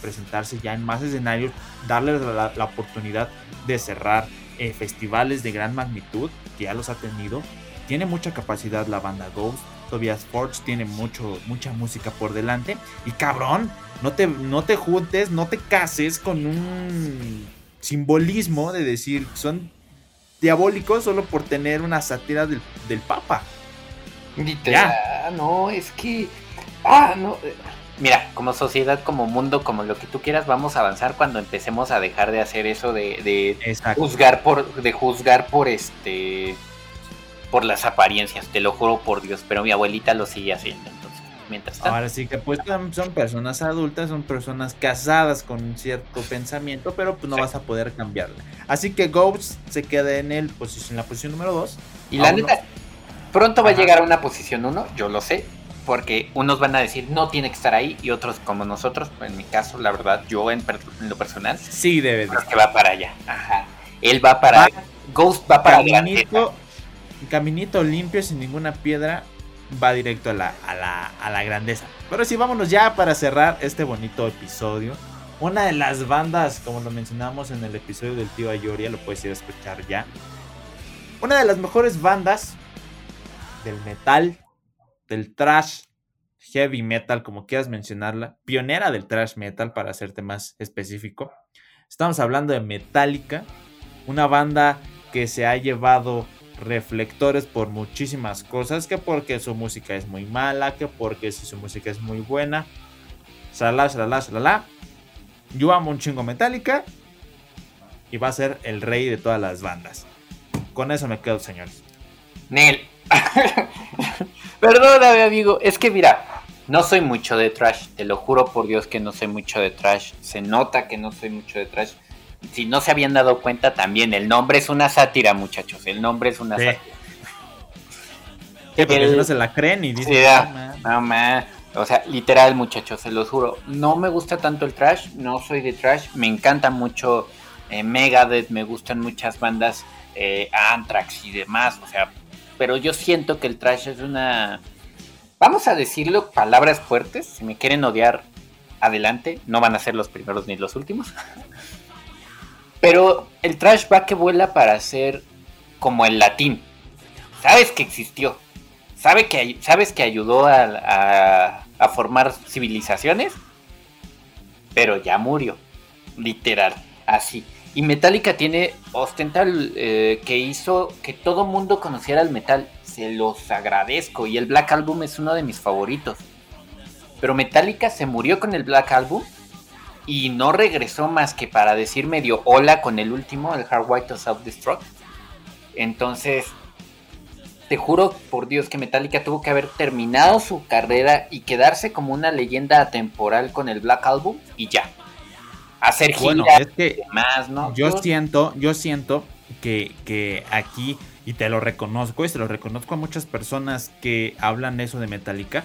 presentarse ya en más escenarios, darles la, oportunidad de cerrar eh, festivales de gran magnitud, que ya los ha tenido. Tiene mucha capacidad la banda Ghost. Tobias Forge tiene mucho, mucha música por delante. Y cabrón, no te, no te juntes, no te cases con un simbolismo de decir son diabólicos solo por tener una sátira del, del Papa. Ya. no, es que. Ah, no. Mira, como sociedad, como mundo, como lo que tú quieras, vamos a avanzar cuando empecemos a dejar de hacer eso de, de juzgar por, de juzgar por este, por las apariencias. Te lo juro por Dios, pero mi abuelita lo sigue haciendo. Entonces, mientras tanto. Ahora sí que pues son personas adultas, son personas casadas con un cierto pensamiento, pero pues no vas a poder cambiarle. Así que Ghost se queda en el posición, en la posición número 2. Y la neta, Pronto va a llegar a una posición 1, yo lo sé, porque unos van a decir no tiene que estar ahí y otros como nosotros, en mi caso, la verdad, yo en, lo personal, sí debe de. que va para allá. Ajá. Él va para Ghost va para caminito, caminito limpio sin ninguna piedra va directo a la, a la, a la grandeza. Pero sí, vámonos ya para cerrar este bonito episodio. Una de las bandas, como lo mencionamos en el episodio del tío Ayoria, lo puedes ir a escuchar ya. Una de las mejores bandas del metal, del trash, heavy metal, como quieras mencionarla, pionera del trash metal para hacerte más específico. Estamos hablando de Metallica, una banda que se ha llevado reflectores por muchísimas cosas, que porque su música es muy mala, que porque si su música es muy buena, shalala, shalala, shalala. Yo amo un chingo Metallica y va a ser el rey de todas las bandas. Con eso me quedo, señores. Nel, [LAUGHS] Perdóname, amigo. Es que mira, no soy mucho de trash. Te lo juro por Dios que no soy mucho de trash. Se nota que no soy mucho de trash. Si no se habían dado cuenta también, el nombre es una sátira, muchachos. El nombre es una sátira. Que porque no se la creen y dicen, no, O sea, literal, muchachos, se los juro. No me gusta tanto el trash, no soy de trash. Me encanta mucho eh, Megadeth, me gustan muchas bandas, eh, Anthrax y demás. O sea, pero yo siento que el trash es una... Vamos a decirlo, palabras fuertes, si me quieren odiar, adelante, no van a ser los primeros ni los últimos. [LAUGHS] Pero el trash va que vuela para ser como el latín. Sabes que existió. Sabe que, sabes que ayudó a, a formar civilizaciones. Pero ya murió. Literal. Así. Y Metallica tiene, ostenta eh, que hizo que todo mundo conociera el metal. Se los agradezco. Y el Black Album es uno de mis favoritos. Pero Metallica se murió con el Black Album y no regresó más que para decir medio hola con el último, el Hard White of Self-Destruct. Entonces, te juro por Dios que Metallica tuvo que haber terminado su carrera y quedarse como una leyenda atemporal con el Black Album y ya. Hacer bueno, es que más, ¿no? Yo siento, yo siento que, que aquí, y te lo reconozco, y se lo reconozco a muchas personas que hablan eso de Metallica.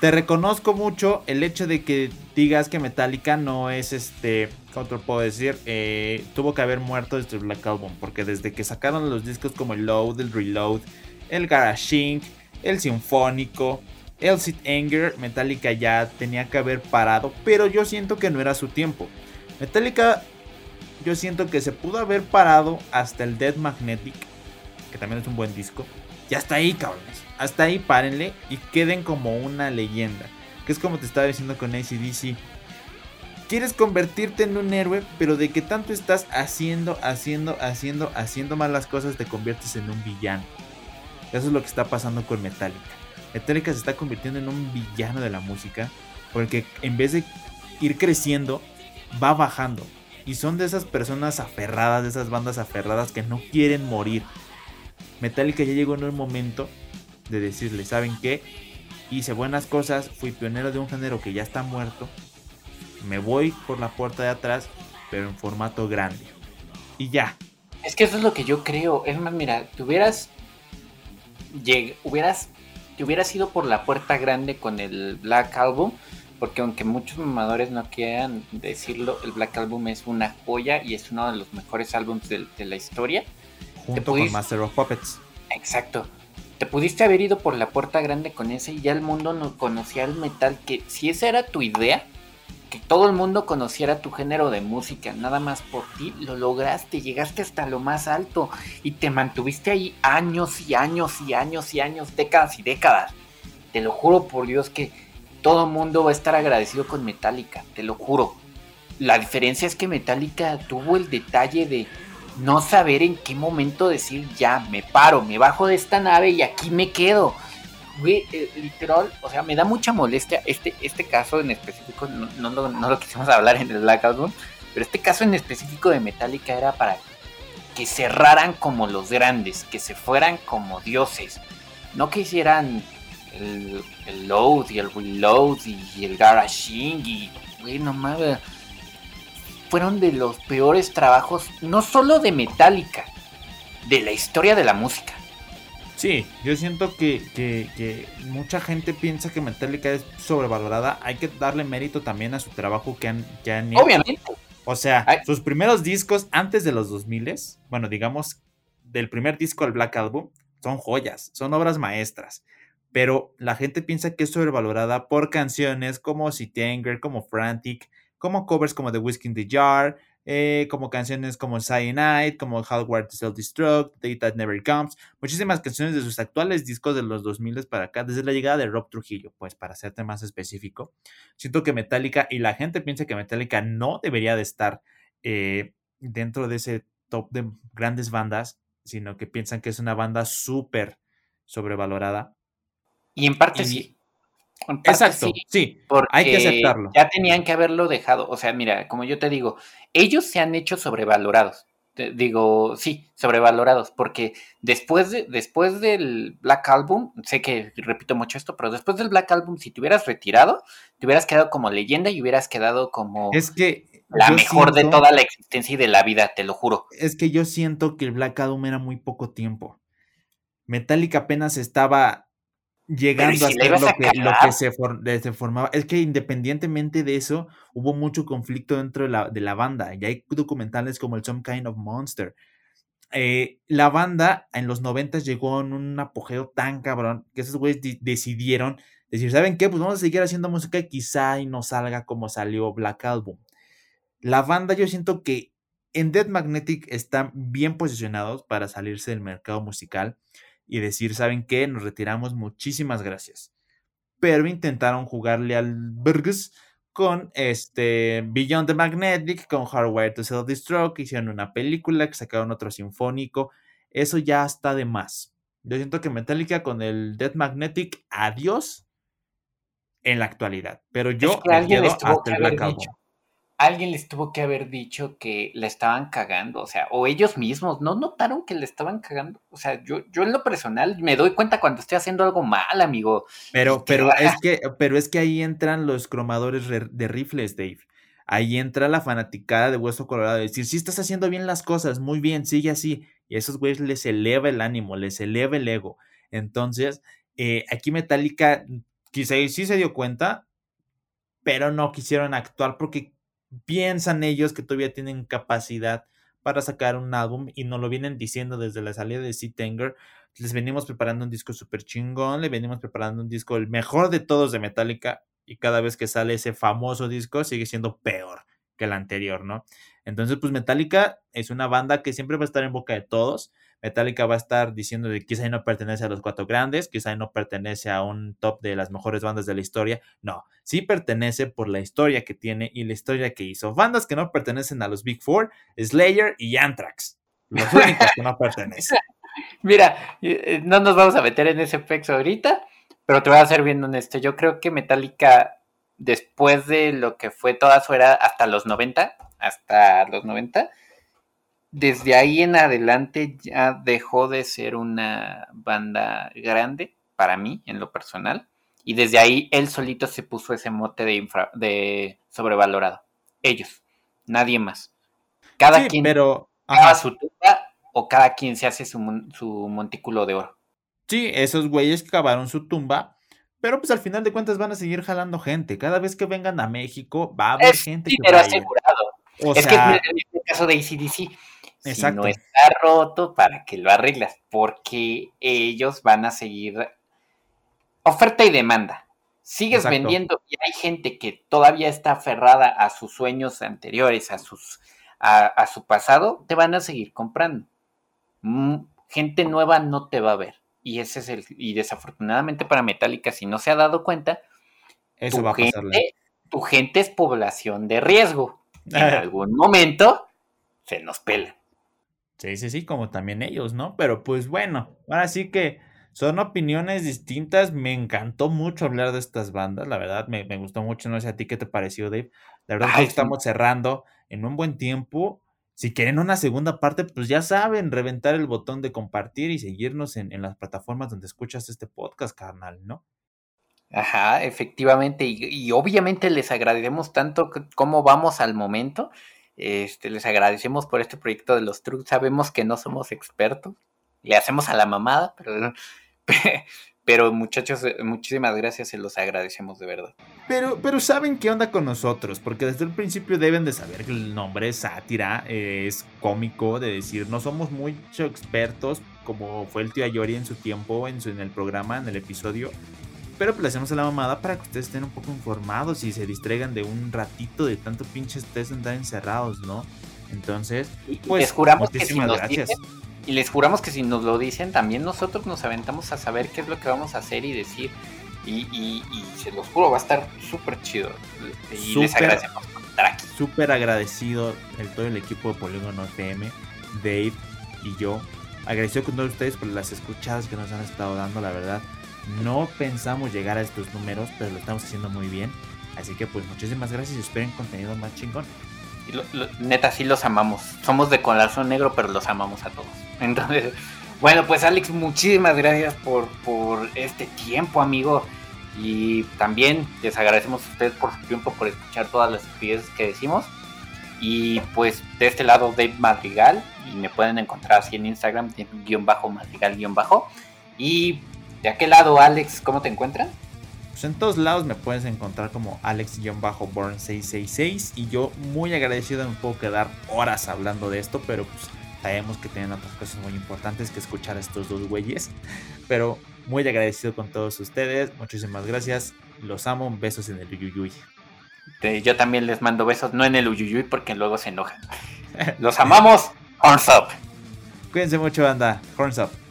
Te reconozco mucho el hecho de que digas que Metallica no es este, ¿cómo te lo puedo decir? Eh, tuvo que haber muerto desde el Black Album, porque desde que sacaron los discos como el Load, el Reload, el Garage el Sinfónico, el Sid Anger, Metallica ya tenía que haber parado, pero yo siento que no era su tiempo. Metallica, yo siento que se pudo haber parado hasta el Dead Magnetic, que también es un buen disco. Y hasta ahí, cabrones. Hasta ahí párenle y queden como una leyenda. Que es como te estaba diciendo con ACDC. Quieres convertirte en un héroe, pero de que tanto estás haciendo, haciendo, haciendo, haciendo malas cosas, te conviertes en un villano. Eso es lo que está pasando con Metallica. Metallica se está convirtiendo en un villano de la música porque en vez de ir creciendo, va bajando. Y son de esas personas aferradas, de esas bandas aferradas que no quieren morir. Metallica ya llegó en un momento de decirle, ¿saben qué? Hice buenas cosas, fui pionero de un género que ya está muerto. Me voy por la puerta de atrás, pero en formato grande. Y ya. Es que eso es lo que yo creo. Es más, mira, te hubieras hubieras, te hubieras ido por la puerta grande con el Black Album, porque aunque muchos mamadores no quieran decirlo, el Black Album es una joya y es uno de los mejores álbumes de, la historia. Junto con Master of Puppets. Exacto. Te pudiste haber ido por la puerta grande con ese y ya el mundo no conocía el metal, que si esa era tu idea, que todo el mundo conociera tu género de música, nada más por ti, lo lograste, llegaste hasta lo más alto y te mantuviste ahí años y años y años y años, décadas y décadas. Te lo juro por Dios que todo mundo va a estar agradecido con Metallica, te lo juro. La diferencia es que Metallica tuvo el detalle de no saber en qué momento decir ya, me paro, me bajo de esta nave y aquí me quedo güey, eh, literal, o sea, me da mucha molestia este, este caso en específico, no, lo quisimos [LAUGHS] hablar en el Black Album, pero este caso en específico de Metallica era para que cerraran como los grandes, que se fueran como dioses, no que hicieran el, load y el reload y el garaging y, güey, no mames, fueron de los peores trabajos, no solo de Metallica, de la historia de la música. Sí, yo siento que, mucha gente piensa que Metallica es sobrevalorada. Hay que darle mérito también a su trabajo que han, que han hecho. Obviamente. O sea, sus primeros discos antes de los 2000, bueno, digamos, del primer disco al Black Album, son joyas, son obras maestras. Pero la gente piensa que es sobrevalorada por canciones como City Anger, como Frantic, como covers como The Whiskey in the Jar, eh, como canciones como Cyanide, como Hardware to Self-Destruct, Day That Never Comes, muchísimas canciones de sus actuales discos de los 2000 para acá, desde la llegada de Rob Trujillo, pues para serte más específico. Siento que Metallica, y la gente piensa que Metallica no debería de estar eh, dentro de ese top de grandes bandas, sino que piensan que es una banda súper sobrevalorada. Y en parte sí. Exacto, sí, hay que aceptarlo. Ya tenían que haberlo dejado. O sea, mira, como yo te digo, ellos se han hecho sobrevalorados. digo, sí, sobrevalorados, porque después, de, después del Black Album, sé que repito mucho esto, pero después del Black Album, si te hubieras retirado, te hubieras quedado como leyenda y hubieras quedado como es que la mejor de toda la existencia y de la vida, te lo juro. Es que yo siento que el Black Album era muy poco tiempo. Metallica apenas estaba llegando a ser lo que, lo que se, formaba. Es que independientemente de eso, hubo mucho conflicto dentro de la, de la banda. Y hay documentales como el Some Kind of Monster. Eh, la banda en los 90 llegó en un apogeo tan cabrón que esos güeyes decidieron decir, ¿saben qué? Pues vamos a seguir haciendo música y quizá y no salga como salió Black Album. La banda yo siento que en Dead Magnetic están bien posicionados para salirse del mercado musical y decir, ¿saben qué? Nos retiramos, muchísimas gracias. Pero intentaron jugarle al Burgess con este Beyond the Magnetic, con Hardware to Self-Destruct, hicieron una película, que sacaron otro sinfónico. Eso ya está de más. Yo siento que Metallica con el Death Magnetic, adiós en la actualidad. Pero yo me quedo hasta el Black Album alguien les tuvo que haber dicho que le estaban cagando, o sea, o ellos mismos, ¿no notaron que le estaban cagando? O sea, yo, yo en lo personal me doy cuenta cuando estoy haciendo algo mal, amigo. Pero, pero es que, pero es que ahí entran los cromadores de rifles, Dave. Ahí entra la fanaticada de Hueso Colorado, decir, sí estás haciendo bien las cosas, muy bien, sigue así. Y a esos güeyes les eleva el ánimo, les eleva el ego. Entonces, eh, aquí Metallica quizá sí se dio cuenta, pero no quisieron actuar porque piensan ellos que todavía tienen capacidad para sacar un álbum y nos lo vienen diciendo desde la salida de Sea. Les venimos preparando un disco súper chingón, le venimos preparando un disco el mejor de todos de Metallica y cada vez que sale ese famoso disco sigue siendo peor que el anterior, ¿no? Entonces, pues Metallica es una banda que siempre va a estar en boca de todos. Metallica va a estar diciendo de quizá no pertenece a los cuatro grandes, quizá no pertenece a un top de las mejores bandas de la historia. No, sí pertenece por la historia que tiene y la historia que hizo. Bandas que no pertenecen a los Big Four, Slayer y Anthrax. Los únicos que no pertenecen. [LAUGHS] Mira, eh, no nos vamos a meter en ese pex ahorita, pero te voy a ser bien honesto. Yo creo que Metallica, después de lo que fue toda su era hasta los 90, hasta los 90, desde ahí en adelante ya dejó de ser una banda grande para mí, en lo personal. Y desde ahí él solito se puso ese mote de, de sobrevalorado. Ellos, nadie más. Cada quien pero, haga su tumba o cada quien se hace su, montículo de oro. Sí, esos güeyes cavaron su tumba, pero pues al final de cuentas van a seguir jalando gente. Cada vez que vengan a México va a haber gente. que es que en el caso de ACDC si no está roto, ¿para que lo arreglas? Porque ellos van a seguir oferta y demanda. Sigues vendiendo y hay gente que todavía está aferrada a sus sueños anteriores, a, sus, a, su pasado, te van a seguir comprando. Mm, gente nueva no te va a ver. Y ese es el, y desafortunadamente para Metallica, si no se ha dado cuenta, Eso va a gente, tu gente es población de riesgo. En algún momento se nos pela. Sí, sí, sí, como también ellos, ¿no? Pero pues bueno, ahora sí que son opiniones distintas. Me encantó mucho hablar de estas bandas, la verdad, me, gustó mucho. No sé a ti qué te pareció, Dave. La verdad que estamos cerrando en un buen tiempo. Si quieren una segunda parte, pues ya saben, reventar el botón de compartir y seguirnos en, en las plataformas donde escuchas este podcast, carnal, ¿no? Ajá, efectivamente. Y, obviamente les agradecemos tanto como vamos al momento. Este, les agradecemos por este proyecto de los trucks. Sabemos que no somos expertos. Le hacemos a la mamada, pero, [LAUGHS] muchachos, muchísimas gracias, se los agradecemos de verdad. Pero, pero saben qué onda con nosotros, porque desde el principio deben de saber que el nombre es sátira, es cómico, de decir, no somos mucho expertos, como fue el tío Ayori en su tiempo, en, su, en el programa, en el episodio. Pero pues le hacemos a la mamada para que ustedes estén un poco informados y se distraigan de un ratito de tanto pinche ustedes andar encerrados, ¿no? Entonces, pues les juramos que si Dicen, y les juramos que si nos lo dicen, también nosotros nos aventamos a saber qué es lo que vamos a hacer y decir. Y, y, se los juro, va a estar súper chido. Y les agradecemos por estar aquí. Súper agradecido el, todo el equipo de Polígono FM, Dave y yo. Agradecido con todos ustedes por las escuchadas que nos han estado dando, la verdad no pensamos llegar a estos números, pero lo estamos haciendo muy bien. Así que pues muchísimas gracias y esperen contenido más chingón. Neta, sí los amamos. Somos de corazón negro, pero los amamos a todos. [LAUGHS] Entonces, bueno, pues Alex, muchísimas gracias por, por este tiempo, amigo. Y también les agradecemos a ustedes por su tiempo, por escuchar todas las experiencias que decimos. Y pues de este lado Dave Madrigal. Y me pueden encontrar así en Instagram, guion bajo Madrigal guion bajo. Y ¿De aquel lado, Alex, cómo te encuentran? Pues en todos lados me puedes encontrar como Alex-Born666 y yo muy agradecido me puedo quedar horas hablando de esto, pero pues sabemos que tienen otras cosas muy importantes que escuchar a estos dos güeyes. Pero muy agradecido con todos ustedes, muchísimas gracias, los amo, besos en el Uyuyuy. Yo también les mando besos, no en el Uyuyuy porque luego se enojan. [LAUGHS] los amamos, Horns Up. [LAUGHS] Cuídense mucho, banda, Horns Up.